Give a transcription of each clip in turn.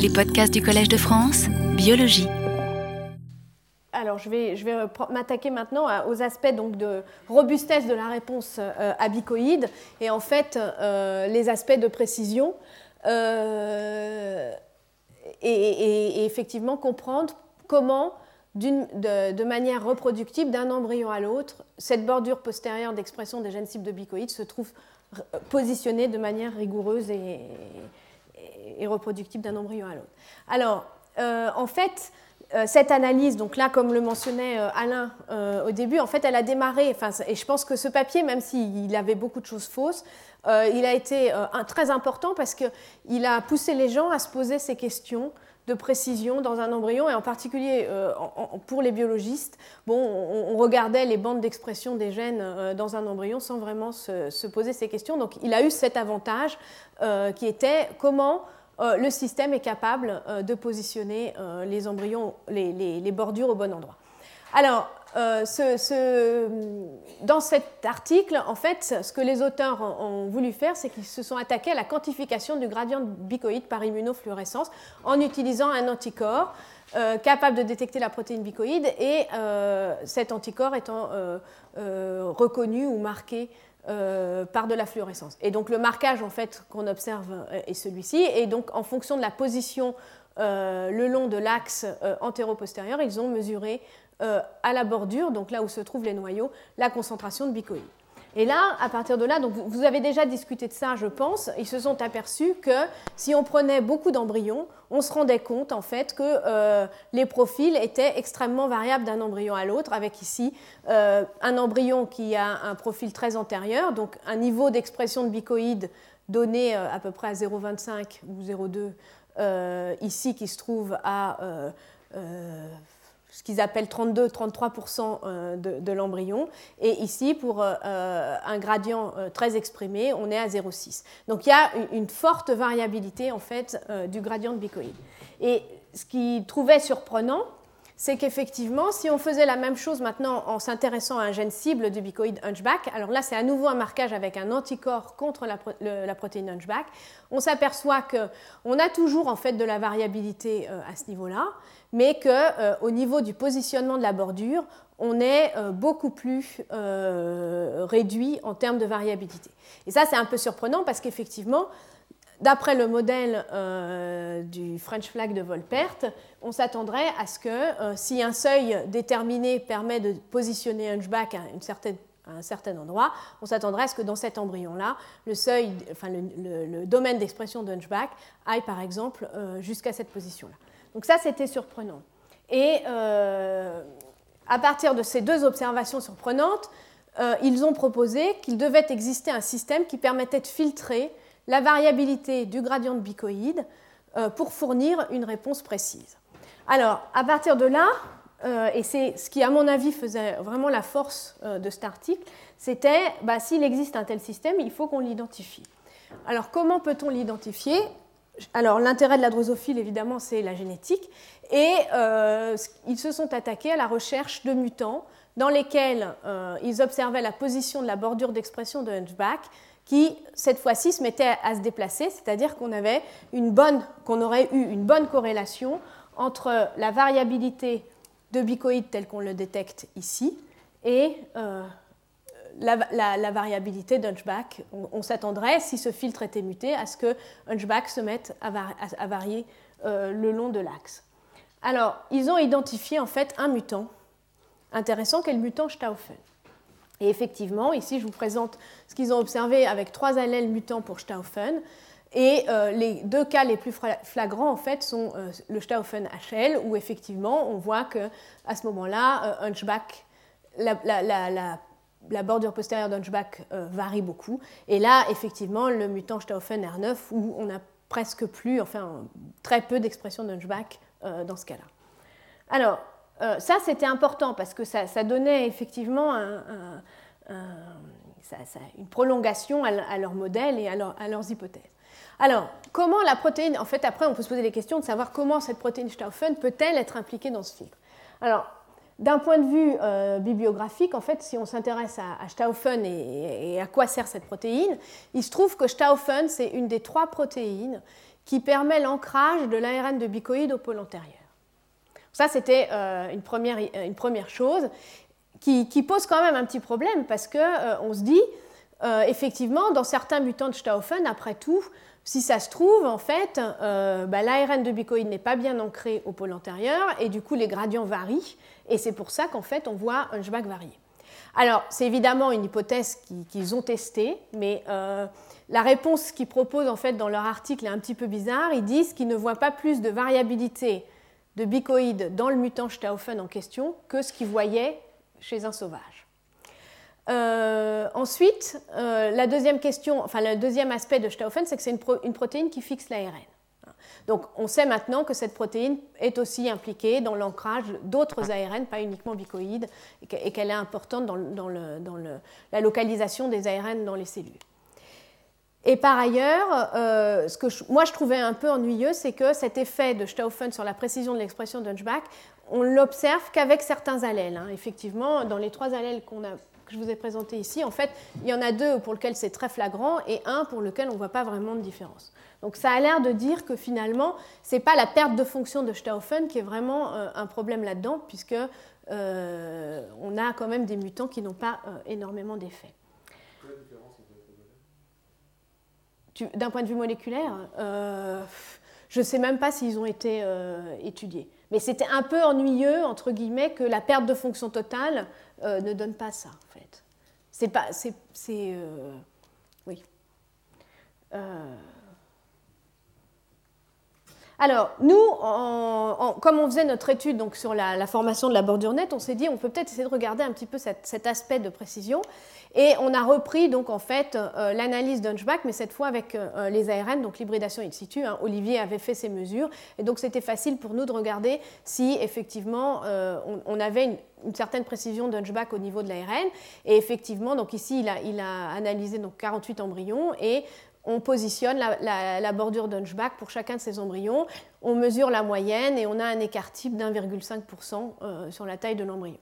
Les podcasts du Collège de France, biologie. Alors, je vais, m'attaquer maintenant aux aspects donc, de robustesse de la réponse euh, abicoïde et en fait euh, les aspects de précision euh, et, effectivement comprendre comment, de, manière reproductive d'un embryon à l'autre, cette bordure postérieure d'expression des gènes cibles de bicoïdes se trouve positionnée de manière rigoureuse et reproductible d'un embryon à l'autre. Alors, euh, en fait, euh, cette analyse, donc là, comme le mentionnait euh, Alain au début, en fait, elle a démarré, et je pense que ce papier, même s'il avait beaucoup de choses fausses, il a été très important parce qu'il a poussé les gens à se poser ces questions de précision dans un embryon, et en particulier euh, pour les biologistes, bon, on, regardait les bandes d'expression des gènes euh, dans un embryon sans vraiment se, poser ces questions. Donc il a eu cet avantage euh, qui était comment le système est capable de positionner les embryons, les, les, bordures au bon endroit. Alors, euh, dans cet article, en fait, ce que les auteurs ont, voulu faire, c'est qu'ils se sont attaqués à la quantification du gradient bicoïde par immunofluorescence en utilisant un anticorps euh, capable de détecter la protéine bicoïde et euh, cet anticorps étant reconnu ou marqué par de la fluorescence. Et donc le marquage en fait qu'on observe est celui-ci. Et donc en fonction de la position le long de l'axe antéro-postérieur, ils ont mesuré euh, à la bordure, donc là où se trouvent les noyaux, la concentration de bicoïdes. Et là, à partir de là, donc vous avez déjà discuté de ça, je pense, ils se sont aperçus que si on prenait beaucoup d'embryons, on se rendait compte en fait que euh, les profils étaient extrêmement variables d'un embryon à l'autre, avec ici euh, un embryon qui a un profil très antérieur, donc un niveau d'expression de bicoïdes donné à peu près à 0,25 ou 0,2 ici qui se trouve à ce qu'ils appellent 32-33% euh, de, l'embryon. Et ici, pour euh, euh, un gradient très exprimé, on est à 0,6. Donc il y a une forte variabilité en fait du gradient de bicoïde. Et ce qui trouvait surprenant, c'est qu'effectivement, si on faisait la même chose maintenant en s'intéressant à un gène cible du bicoïde hunchback, alors là c'est à nouveau un marquage avec un anticorps contre la, protéine hunchback, on s'aperçoit qu'on a toujours en fait de la variabilité à ce niveau-là, mais qu'au euh, niveau du positionnement de la bordure, on est euh, beaucoup plus euh, réduit en termes de variabilité. Et ça, c'est un peu surprenant parce qu'effectivement, d'après le modèle du French flag de Volpert, on s'attendrait à ce que si un seuil déterminé permet de positionner Hunchback à, un certain endroit, on s'attendrait à ce que dans cet embryon-là, le seuil, enfin le, domaine d'expression de Hunchback aille par exemple jusqu'à cette position-là. Donc ça, c'était surprenant. Et euh, à partir de ces deux observations surprenantes, euh, ils ont proposé qu'il devait exister un système qui permettait de filtrer la variabilité du gradient de bicoïde euh, pour fournir une réponse précise. Alors, à partir de là, et c'est ce qui, à mon avis, faisait vraiment la force de cet article, c'était bah, s'il existe un tel système, il faut qu'on l'identifie. Alors, comment peut-on l'identifier? Alors l'intérêt de la drosophile, évidemment, c'est la génétique. Et euh, ils se sont attaqués à la recherche de mutants dans lesquels euh, ils observaient la position de la bordure d'expression de Hunchback qui, cette fois-ci, se mettait à se déplacer, c'est-à-dire qu'on avait une bonne, qu'on aurait eu une bonne corrélation entre la variabilité de bicoïde tel qu'on le détecte ici et euh, la, variabilité d'Hunchback. On, s'attendrait, si ce filtre était muté, à ce que Hunchback se mette à, varier euh, le long de l'axe. Alors, ils ont identifié en fait un mutant intéressant qui est le mutant Stauffen? Et effectivement, ici, je vous présente ce qu'ils ont observé avec trois allèles mutants pour Stauffen. Et euh, les deux cas les plus flagrants, en fait, sont euh, le Stauffen HL, où effectivement, on voit que à ce moment-là, Hunchback, la, bordure postérieure d'Hunchback euh, varie beaucoup. Et là, effectivement, le mutant Stauffen R9, où on a presque plus, enfin très peu d'expression d'Hunchback euh, dans ce cas-là. Alors, euh, ça, c'était important parce que ça, donnait effectivement une prolongation à, leur modèle et à, à, leurs hypothèses. Alors, comment la protéine, en fait, après, on peut se poser des questions de savoir comment cette protéine Stauffen peut-elle être impliquée dans ce filtre. Alors, d'un point de vue euh, bibliographique, en fait, si on s'intéresse à, Stauffen et, à quoi sert cette protéine, il se trouve que Stauffen, c'est une des trois protéines qui permet l'ancrage de l'ARN de bicoïde au pôle antérieur. Ça, c'était euh, une, première, chose qui, pose quand même un petit problème parce qu'on euh, se dit, euh, effectivement, dans certains mutants de Stauffen, après tout, si ça se trouve, en fait, bah, l'ARN de bicoïde n'est pas bien ancré au pôle antérieur et du coup, les gradients varient. Et c'est pour ça qu'en fait, on voit un Hunchback varié. Alors, c'est évidemment une hypothèse qu'ils ont testée, mais la réponse qu'ils proposent en fait dans leur article est un petit peu bizarre. Ils disent qu'ils ne voient pas plus de variabilité de bicoïdes dans le mutant Stauffen en question que ce qu'ils voyaient chez un sauvage. Euh, ensuite, euh, la deuxième question, enfin le deuxième aspect de Stauffen, c'est que c'est une, protéine qui fixe l'ARN. Donc on sait maintenant que cette protéine est aussi impliquée dans l'ancrage d'autres ARN, pas uniquement bicoïdes, et qu'elle est importante dans, la localisation des ARN dans les cellules. Et par ailleurs, euh, ce que moi je trouvais un peu ennuyeux, c'est que cet effet de Stauffen sur la précision de l'expression d'Hunchback, on l'observe qu'avec certains allèles. Hein. Effectivement, dans les trois allèles que je vous ai présentés ici, en fait, il y en a deux pour lesquels c'est très flagrant et un pour lequel on ne voit pas vraiment de différence. Donc ça a l'air de dire que finalement, ce n'est pas la perte de fonction de Stauffen qui est vraiment euh, un problème là-dedans, puisque euh, on a quand même des mutants qui n'ont pas énormément d'effet. D'un point de vue moléculaire, euh, je ne sais même pas s'ils ont été euh, étudiés. Mais c'était un peu ennuyeux, entre guillemets, que la perte de fonction totale euh, ne donne pas ça. C'est pas. Oui. Alors, nous, comme on faisait notre étude donc, sur la, formation de la bordure nette, on s'est dit on peut peut-être essayer de regarder un petit peu cet aspect de précision. Et on a repris donc en fait euh, l'analyse d'Hunchback, mais cette fois avec euh, les ARN, donc l'hybridation in situ. Hein. Olivier avait fait ses mesures, et donc c'était facile pour nous de regarder si effectivement euh, on, avait une, certaine précision d'Hunchback au niveau de l'ARN. Et effectivement, donc ici il a, a analysé donc 48 embryons et on positionne la, bordure d'Hunchback pour chacun de ces embryons, on mesure la moyenne et on a un écart type d'1,5% sur la taille de l'embryon.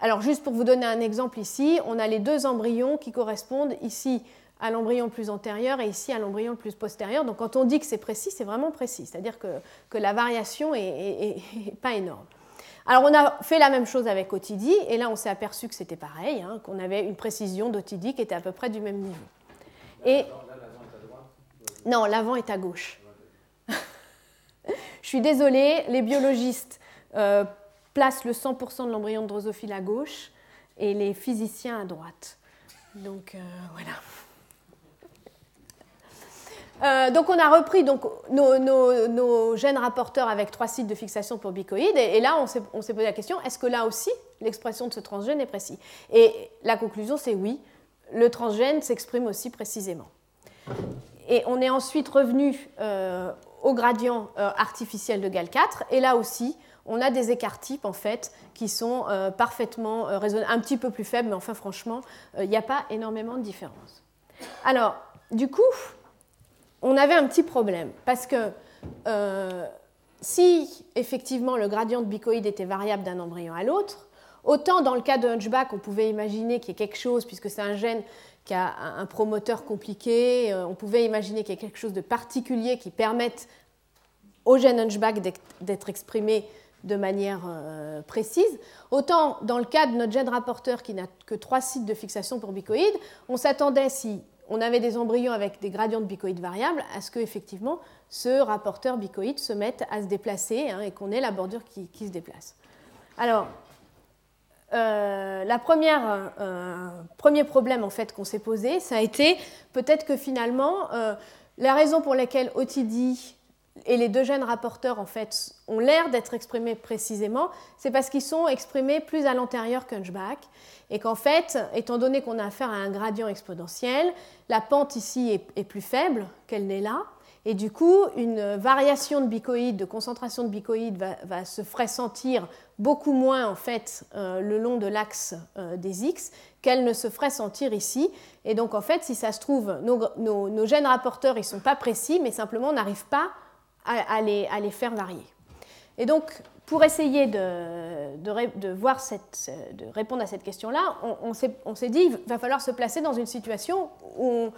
Alors juste pour vous donner un exemple ici, on a les deux embryons qui correspondent ici à l'embryon le plus antérieur et ici à l'embryon le plus postérieur. Donc quand on dit que c'est précis, c'est vraiment précis, c'est-à-dire que, la variation n'est pas énorme. Alors on a fait la même chose avec Otidi, et là on s'est aperçu que c'était pareil, hein, qu'on avait une précision d'Otidi qui était à peu près du même niveau. Et non, l'avant est à gauche. Je suis désolée, les biologistes euh, place le 100% de l'embryon de drosophile à gauche et les physiciens à droite. Donc euh, voilà. Euh, donc on a repris donc, nos, gènes rapporteurs avec trois sites de fixation pour bicoïdes et, là on s'est posé la question est-ce que là aussi l'expression de ce transgène est précis? Et la conclusion c'est oui, le transgène s'exprime aussi précisément. Et on est ensuite revenu euh, au gradient artificiel de GAL4 et là aussi on a des écarts types en fait qui sont euh, parfaitement euh, raisonnables, un petit peu plus faibles, mais enfin franchement, euh, il n'y a pas énormément de différence. Alors, du coup, on avait un petit problème parce que si effectivement le gradient de bicoïde était variable d'un embryon à l'autre, autant dans le cas de Hunchback, on pouvait imaginer qu'il y ait quelque chose, puisque c'est un gène qui a un promoteur compliqué, on pouvait imaginer qu'il y ait quelque chose de particulier qui permette au gène Hunchback d'être exprimé de manière euh, précise. Autant dans le cas de notre gène rapporteur qui n'a que trois sites de fixation pour bicoïdes, on s'attendait, si on avait des embryons avec des gradients de bicoïdes variables, à ce que effectivement ce rapporteur bicoïde se mette à se déplacer hein, et qu'on ait la bordure qui, se déplace. Alors, euh, la première, euh, premier problème en fait qu'on s'est posé, ça a été peut-être que finalement la raison pour laquelle OTD et les deux gènes rapporteurs en fait ont l'air d'être exprimés précisément, c'est parce qu'ils sont exprimés plus à l'antérieur qu'Hunchback et qu'en fait, étant donné qu'on a affaire à un gradient exponentiel, la pente ici est, plus faible qu'elle n'est là, et du coup, une variation de bicoïde, de concentration de bicoïde va, se ferait sentir beaucoup moins en fait euh, le long de l'axe euh, des X qu'elle ne se ferait sentir ici. Et donc en fait, si ça se trouve, nos, nos gènes rapporteurs, ils ne sont pas précis, mais simplement on n'arrive pas à, les, faire varier. Et donc, pour essayer de, de, voir cette, de répondre à cette question-là, on, on s'est dit qu'il va falloir se placer dans une situation où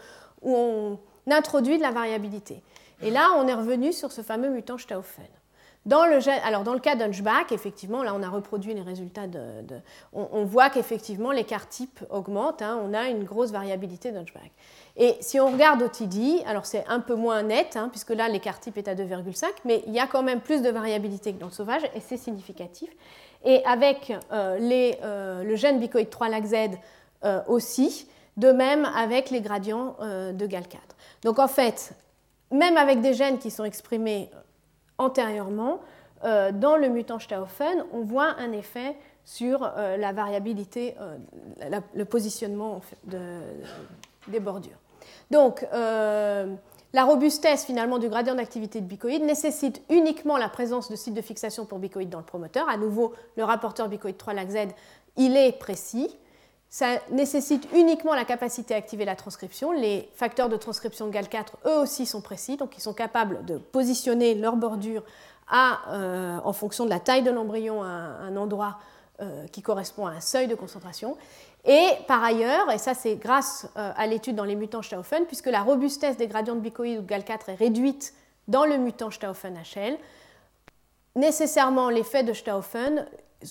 on, introduit de la variabilité. Et là, on est revenu sur ce fameux mutant Stauffen. Dans le, alors dans le cas d'Hunchback, effectivement, là on a reproduit les résultats on, voit qu'effectivement l'écart type augmente, hein, on a une grosse variabilité d'Hunchback. Et si on regarde OTD, alors c'est un peu moins net, hein, puisque là l'écart type est à 2,5, mais il y a quand même plus de variabilité que dans le sauvage, et c'est significatif. Et avec euh, euh, le gène bicoïde 3 lac Z euh, aussi, de même avec les gradients de GAL4. Donc en fait, même avec des gènes qui sont exprimés antérieurement, dans le mutant Stauffen, on voit un effet sur la variabilité, le positionnement des bordures. Donc, la robustesse finalement du gradient d'activité de bicoïde nécessite uniquement la présence de sites de fixation pour bicoïde dans le promoteur. À nouveau, le rapporteur bicoïde 3 lac Z, il est précis. Ça nécessite uniquement la capacité à activer la transcription. Les facteurs de transcription de GAL4, eux aussi, sont précis, donc ils sont capables de positionner leur bordure euh, en fonction de la taille de l'embryon à un endroit euh, qui correspond à un seuil de concentration. Et par ailleurs, et ça c'est grâce euh, à l'étude dans les mutants Stauffen, puisque la robustesse des gradients de bicoïde ou de GAL4 est réduite dans le mutant Stauffen HL, nécessairement l'effet de Stauffen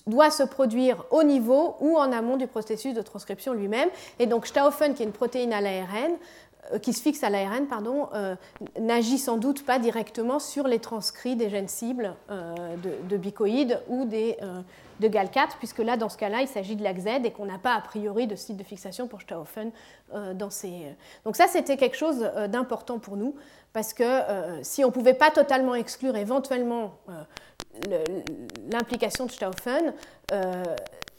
doit se produire au niveau ou en amont du processus de transcription lui-même. Et donc Stauffen, qui est une protéine à l'ARN, euh, qui se fixe à l'ARN, pardon, euh, n'agit sans doute pas directement sur les transcrits des gènes cibles de, de, bicoïdes ou de GAL4, puisque là, dans ce cas-là, il s'agit de l'AXZ et qu'on n'a pas a priori de site de fixation pour Stauffen euh, dans ces. Euh. Donc, ça, c'était quelque chose euh, d'important pour nous, parce que si on ne pouvait pas totalement exclure éventuellement l'implication de Stauffen,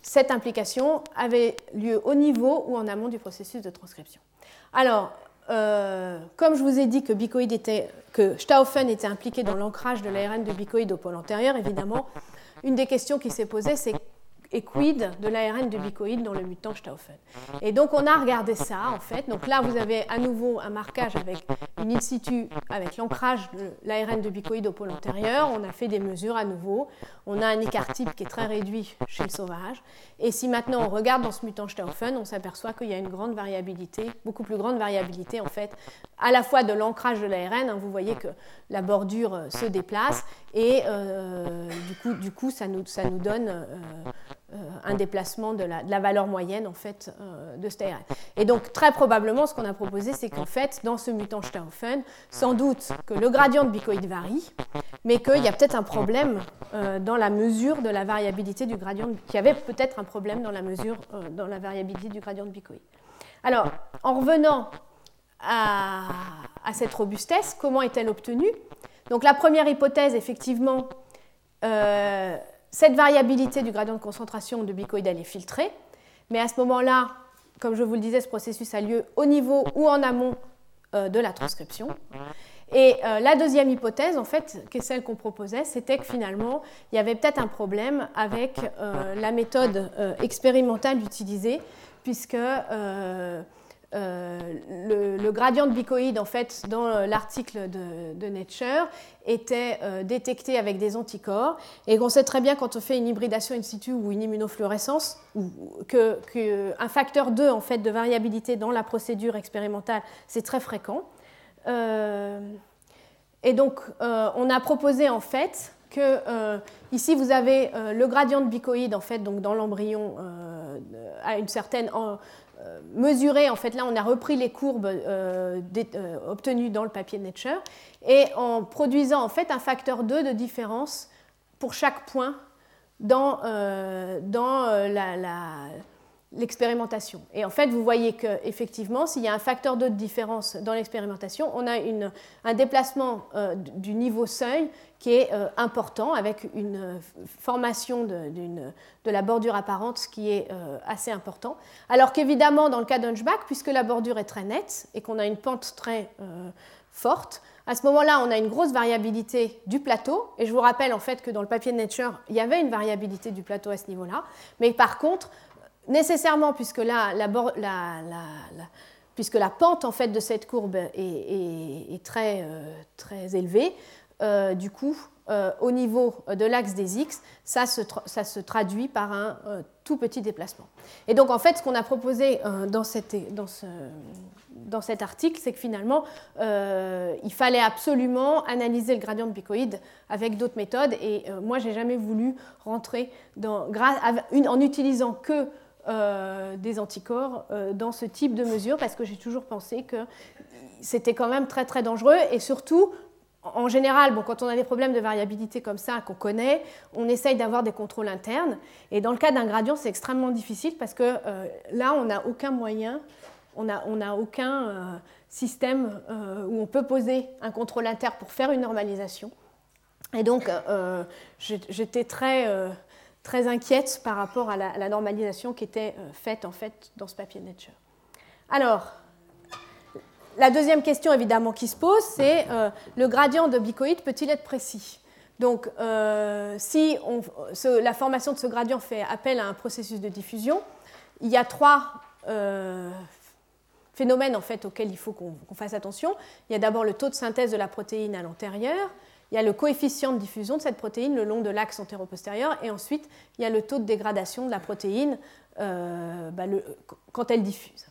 cette implication avait lieu au niveau ou en amont du processus de transcription. Alors, comme je vous ai dit que, était, que Stauffen était impliqué dans l'ancrage de l'ARN de bicoïde au pôle antérieur, évidemment, une des questions qui s'est posée, c'est et quid de l'ARN de bicoïde dans le mutant Stauffen. Et donc on a regardé ça en fait. Donc là vous avez à nouveau un marquage avec une in situ, avec l'ancrage de l'ARN de bicoïde au pôle antérieur. On a fait des mesures à nouveau. On a un écart type qui est très réduit chez le sauvage. Et si maintenant on regarde dans ce mutant Stauffen, on s'aperçoit qu'il y a une grande variabilité, beaucoup plus grande variabilité en fait, à la fois de l'ancrage de l'ARN. Hein, vous voyez que la bordure euh, se déplace et euh, du, coup, du coup ça nous, ça nous donne euh, un déplacement de la, de la, valeur moyenne en fait euh, de cet ARN. Et donc très probablement ce qu'on a proposé c'est qu'en fait dans ce mutant Stauffen, sans doute que le gradient de bicoïde varie, mais qu'il y a peut-être un problème euh, dans la mesure de la variabilité du gradient, qu'il y avait peut-être un problème dans la mesure dans la variabilité du gradient de bicoïde. Alors en revenant à, à cette robustesse, comment est-elle obtenue? Donc la première hypothèse effectivement cette variabilité du gradient de concentration de bicoïde, elle est filtrée, mais à ce moment-là, comme je vous le disais, ce processus a lieu au niveau ou en amont euh, de la transcription. Et euh, la deuxième hypothèse, en fait, qui est celle qu'on proposait, c'était que finalement, il y avait peut-être un problème avec euh, la méthode expérimentale utilisée, puisque euh, le, gradient de bicoïde, en fait, dans euh, l'article de, Nature, était euh, détecté avec des anticorps. Et on sait très bien quand on fait une hybridation in situ ou une immunofluorescence, qu'un facteur 2 en fait, de variabilité dans la procédure expérimentale, c'est très fréquent. et donc, on a proposé en fait que ici vous avez le gradient de bicoïde en fait donc dans l'embryon à une certaine mesurer, en fait là on a repris les courbes euh, euh, obtenues dans le papier Nature, et en produisant en fait un facteur 2 de différence pour chaque point dans, dans l'expérimentation. Et en fait, vous voyez qu'effectivement, s'il y a un facteur 2 de différence dans l'expérimentation, on a une, un déplacement du niveau seuil qui est euh, important, avec une euh, formation de, de, la bordure apparente, qui est euh, assez important. Alors qu'évidemment, dans le cas d'Hunchback, puisque la bordure est très nette et qu'on a une pente très forte, à ce moment-là, on a une grosse variabilité du plateau. Et je vous rappelle en fait que dans le papier de Nature, il y avait une variabilité du plateau à ce niveau-là. Mais par contre, nécessairement, puisque la, puisque la pente en fait de cette courbe est, très, très élevée, euh, du coup, euh, au niveau de l'axe des X, ça se, traduit par un euh, tout petit déplacement. Et donc, en fait, ce qu'on a proposé dans, dans, ce, dans cet article, c'est que finalement, euh, il fallait absolument analyser le gradient de bicoïde avec d'autres méthodes. Et euh, moi, j'ai jamais voulu rentrer dans, en utilisant que des anticorps dans ce type de mesure parce que j'ai toujours pensé que c'était quand même très très dangereux et surtout en général, bon, quand on a des problèmes de variabilité comme ça qu'on connaît, on essaye d'avoir des contrôles internes. Et dans le cas d'un gradient, c'est extrêmement difficile parce que euh, là, on n'a aucun moyen, on n'a aucun euh, système euh, où on peut poser un contrôle interne pour faire une normalisation. Et donc, j'étais très, très inquiète par rapport à la, normalisation qui était faite en fait dans ce papier Nature. Alors, la deuxième question évidemment qui se pose, c'est euh, le gradient de bicoïde peut-il être précis? Donc euh, si la formation de ce gradient fait appel à un processus de diffusion, il y a trois euh, phénomènes en fait auxquels il faut qu'on fasse attention. Il y a d'abord le taux de synthèse de la protéine à l'antérieur, il y a le coefficient de diffusion de cette protéine le long de l'axe antéro-postérieur, et ensuite il y a le taux de dégradation de la protéine bah, quand elle diffuse.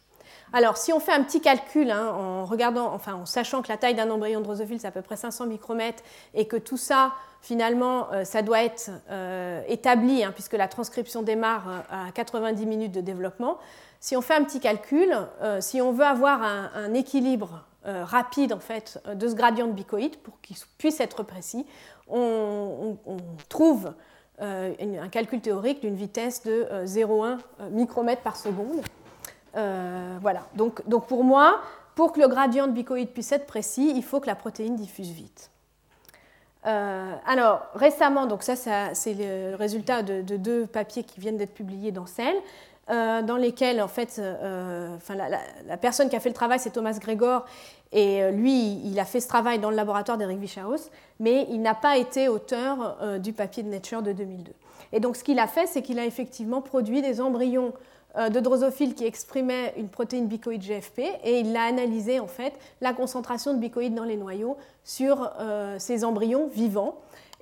Alors, si on fait un petit calcul hein, en regardant, enfin en sachant que la taille d'un embryon drosophile c'est à peu près 500 micromètres et que tout ça, finalement, euh, ça doit être euh, établi hein, puisque la transcription démarre euh, à 90 minutes de développement. Si on fait un petit calcul, si on veut avoir un, équilibre rapide en fait de ce gradient de bicoïde pour qu'il puisse être précis, on, trouve un calcul théorique d'une vitesse de 0,1 micromètre par seconde. Euh, voilà. Donc, donc, pour moi, pour que le gradient de bicoïde puisse être précis, il faut que la protéine diffuse vite. Euh, alors, récemment, donc ça, c'est le résultat de, deux papiers qui viennent d'être publiés dans Cell, euh, dans lesquels, en fait, enfin, la, personne qui a fait le travail, c'est Thomas Gregor, et lui, il a fait ce travail dans le laboratoire d'Eric Wichaus, mais il n'a pas été auteur du papier de Nature de 2002. Et donc, ce qu'il a fait, c'est qu'il a effectivement produit des embryons euh, de drosophile qui exprimait une protéine bicoïde GFP et il a analysé en fait la concentration de bicoïdes dans les noyaux sur euh, ces embryons vivants.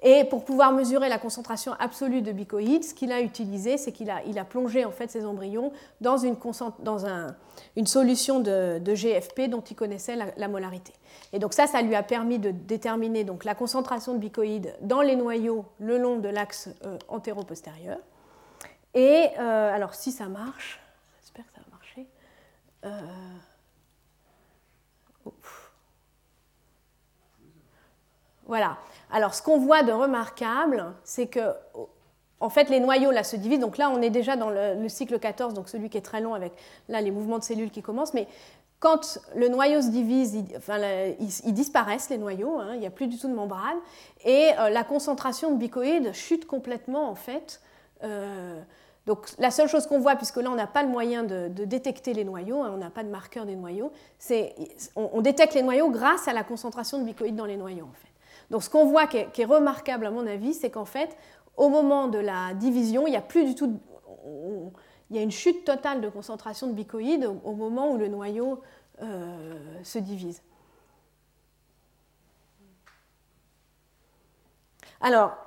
Et pour pouvoir mesurer la concentration absolue de bicoïdes, ce qu'il a utilisé, c'est qu'il a, il a, plongé en fait ces embryons dans une, dans un, une solution de, GFP dont il connaissait la, molarité. Et donc ça, ça lui a permis de déterminer donc la concentration de bicoïdes dans les noyaux le long de l'axe euh, antéro-postérieur. Et euh, alors, si ça marche, j'espère que ça va marcher. Euh, voilà. Alors, ce qu'on voit de remarquable, c'est que, en fait, les noyaux se divisent. Donc là, on est déjà dans le, cycle 14, donc celui qui est très long avec là les mouvements de cellules qui commencent. Mais quand le noyau se divise, ils, disparaissent les noyaux, hein, il n'y a plus du tout de membrane, et euh, la concentration de bicoïdes chute complètement en fait. Donc la seule chose qu'on voit, puisque là on n'a pas le moyen de, détecter les noyaux, hein, on n'a pas de marqueur des noyaux, c'est on, détecte les noyaux grâce à la concentration de bicoïdes dans les noyaux en fait. Donc ce qu'on voit qui est, remarquable à mon avis, c'est qu'en fait au moment de la division, il n'y a plus du tout, il y a une chute totale de concentration de bicoïdes au, moment où le noyau euh, se divise. Alors,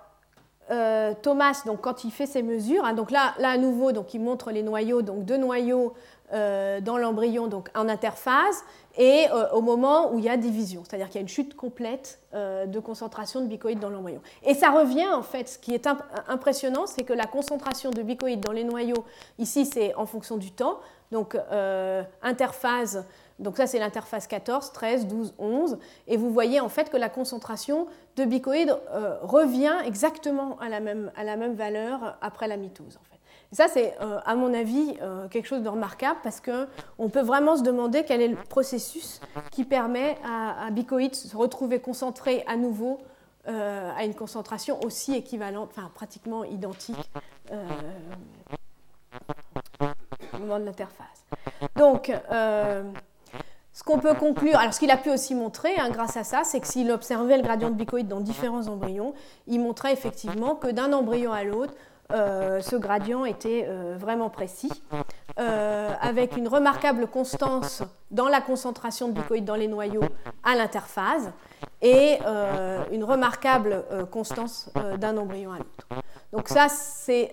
euh, Thomas, donc, quand il fait ses mesures, hein, là à nouveau, donc, il montre les noyaux, donc deux noyaux euh, dans l'embryon donc en interphase et euh, au moment où il y a division, c'est-à-dire qu'il y a une chute complète de concentration de bicoïdes dans l'embryon. Et ça revient en fait, ce qui est impressionnant, c'est que la concentration de bicoïdes dans les noyaux, ici c'est en fonction du temps, donc interphase donc ça, c'est l'interface 14, 13, 12, 11. Et vous voyez en fait que la concentration de bicoïdes euh, revient exactement à la, même, à la même valeur après la mitose. En fait. Et ça, c'est euh, à mon avis euh, quelque chose de remarquable parce qu'on peut vraiment se demander quel est le processus qui permet à, à bicoïdes de se retrouver concentrés à nouveau à une concentration aussi équivalente, enfin pratiquement identique au moment de l'interface. Donc, ce qu'on peut conclure, alors ce qu'il a pu aussi montrer hein, grâce à ça, c'est que s'il observait le gradient de bicoïde dans différents embryons, il montrait effectivement que d'un embryon à l'autre, euh, ce gradient était euh, vraiment précis. avec une remarquable constance dans la concentration de bicoïdes dans les noyaux à l'interphase et une remarquable constance d'un embryon à l'autre. Donc ça, c'était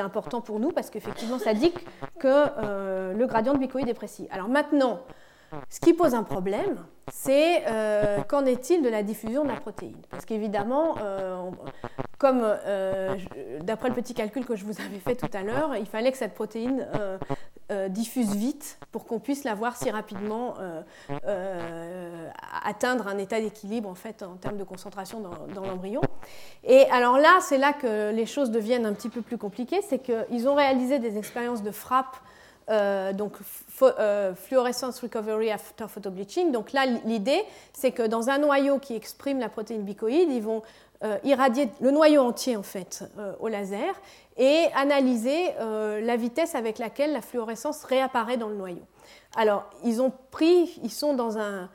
important pour nous parce qu'effectivement, ça dit que le gradient de bicoïde est précis. Alors maintenant, ce qui pose un problème, c'est euh, qu'en est-il de la diffusion de la protéine? Parce qu'évidemment, euh, comme euh, d'après le petit calcul que je vous avais fait tout à l'heure, il fallait que cette protéine diffuse vite pour qu'on puisse la voir si rapidement atteindre un état d'équilibre en fait en termes de concentration dans, dans l'embryon. Et alors là, c'est là que les choses deviennent un petit peu plus compliquées, c'est qu'ils ont réalisé des expériences de frappe euh, donc euh, fluorescence recovery after photobleaching. Donc là, l'idée, c'est que dans un noyau qui exprime la protéine bicoïde, ils vont euh, irradier le noyau entier en fait au laser et analyser la vitesse avec laquelle la fluorescence réapparaît dans le noyau. Alors, ils ont pris, ils sont dans un,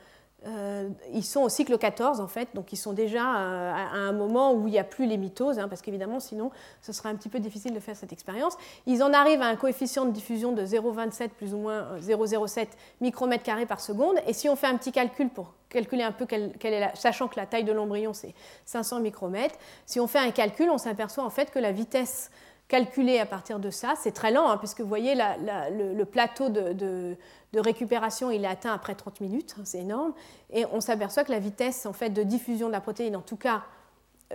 euh, ils sont au cycle 14 en fait, donc ils sont déjà euh, à un moment où il n'y a plus les mitoses, hein, parce qu'évidemment sinon ce serait un petit peu difficile de faire cette expérience. Ils en arrivent à un coefficient de diffusion de 0,27 plus ou moins 0,07 euh, micromètres carrés par seconde, et si on fait un petit calcul pour calculer un peu quelle, est la, sachant que la taille de l'embryon c'est 500 micromètres, si on fait un calcul, on s'aperçoit en fait que la vitesse calculée à partir de ça, c'est très lent, hein, puisque vous voyez le, plateau de de récupération, il est atteint après 30 minutes, hein, c'est énorme, et on s'aperçoit que la vitesse en fait, de diffusion de la protéine, en tout cas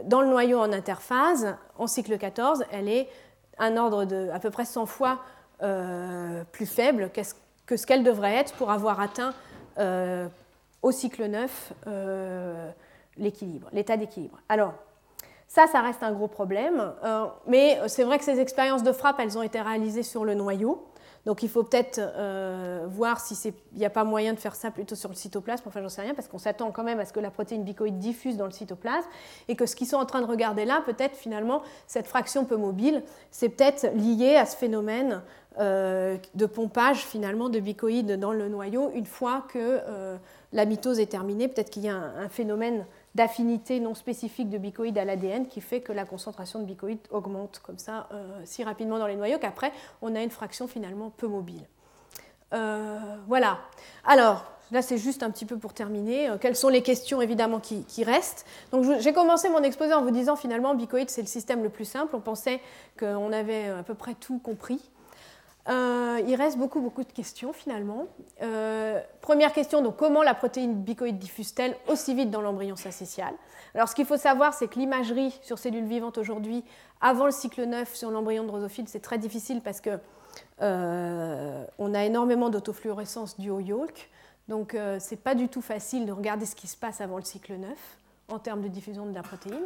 dans le noyau en interphase, en cycle 14, elle est un ordre de à peu près 100 fois euh, plus faible que ce qu'elle devrait être pour avoir atteint euh, au cycle 9 euh, l'équilibre, l'état d'équilibre. Alors, ça, ça reste un gros problème, mais c'est vrai que ces expériences de frappe, elles ont été réalisées sur le noyau. Donc il faut peut-être euh, voir s'il n'y a pas moyen de faire ça plutôt sur le cytoplasme, enfin j'en sais rien, parce qu'on s'attend quand même à ce que la protéine bicoïde diffuse dans le cytoplasme, et que ce qu'ils sont en train de regarder là, peut-être finalement, cette fraction peu mobile, c'est peut-être lié à ce phénomène euh, de pompage finalement de bicoïdes dans le noyau une fois que euh, la mitose est terminée. Peut-être qu'il y a un phénomène d'affinité non spécifique de bicoïdes à l'ADN qui fait que la concentration de bicoïdes augmente comme ça euh, si rapidement dans les noyaux qu'après on a une fraction finalement peu mobile. Euh, voilà. Alors, là c'est juste un petit peu pour terminer. Euh, quelles sont les questions évidemment qui, restent? Donc j'ai commencé mon exposé en vous disant finalement bicoïdes c'est le système le plus simple. On pensait qu'on avait à peu près tout compris. Euh, il reste beaucoup, beaucoup de questions finalement. Euh, première question, donc comment la protéine bicoïde diffuse-t-elle aussi vite dans l'embryon syncytial Alors ce qu'il faut savoir, c'est que l'imagerie sur cellules vivantes aujourd'hui, avant le cycle 9 sur l'embryon de drosophile, c'est très difficile parce que euh, on a énormément d'autofluorescence due au yolk. Donc c'est pas du tout facile de regarder ce qui se passe avant le cycle 9 en termes de diffusion de la protéine.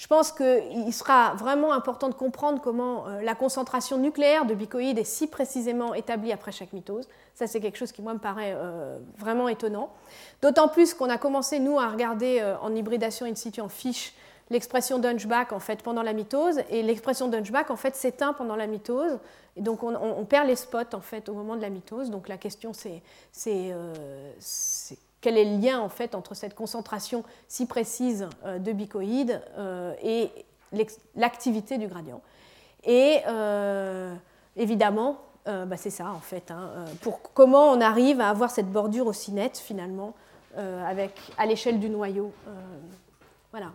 Je pense qu'il sera vraiment important de comprendre comment euh, la concentration nucléaire de bicoïdes est si précisément établie après chaque mitose. Ça, c'est quelque chose qui, moi, me paraît euh, vraiment étonnant. D'autant plus qu'on a commencé, nous, à regarder euh, en hybridation in situ en fiche l'expression d'Hunchback en fait pendant la mitose et l'expression d'Hunchback en fait s'éteint pendant la mitose et donc on, perd les spots en fait au moment de la mitose donc la question c'est quel est le lien en fait entre cette concentration si précise euh, de bicoïdes euh, et l'activité du gradient. Et euh, évidemment, bah, c'est ça en fait. Hein, pour comment on arrive à avoir cette bordure aussi nette finalement avec, à l'échelle du noyau. voilà.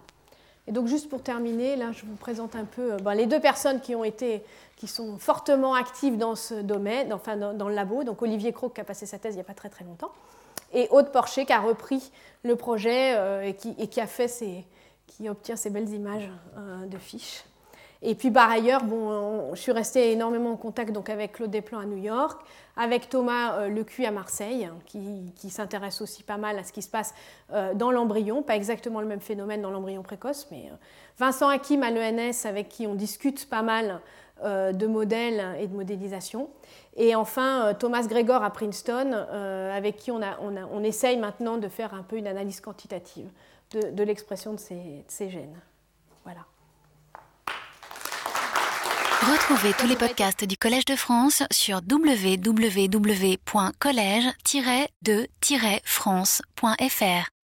Et donc juste pour terminer, là je vous présente un peu ben, les deux personnes qui ont été, qui sont fortement actives dans ce domaine, enfin dans, le labo. Donc Olivier Croc qui a passé sa thèse il n'y a pas très très longtemps et Aude Porcher qui a repris le projet euh, et, qui, a fait qui obtient ces belles images euh, de fiches. Et puis par ailleurs, bon, je suis restée énormément en contact donc, avec Claude Desplan à New York, avec Thomas euh, Lecu à Marseille, qui, s'intéresse aussi pas mal à ce qui se passe dans l'embryon, pas exactement le même phénomène dans l'embryon précoce, mais Vincent Hakim à l'ENS, avec qui on discute pas mal de modèles et de modélisation. Et enfin, euh, Thomas Gregor à Princeton, euh, avec qui on, a, on, on, essaye maintenant de faire un peu une analyse quantitative de, l'expression de ces, de ces gènes. Voilà. Retrouvez tous les podcasts du Collège de France sur www.collège-de-france.fr.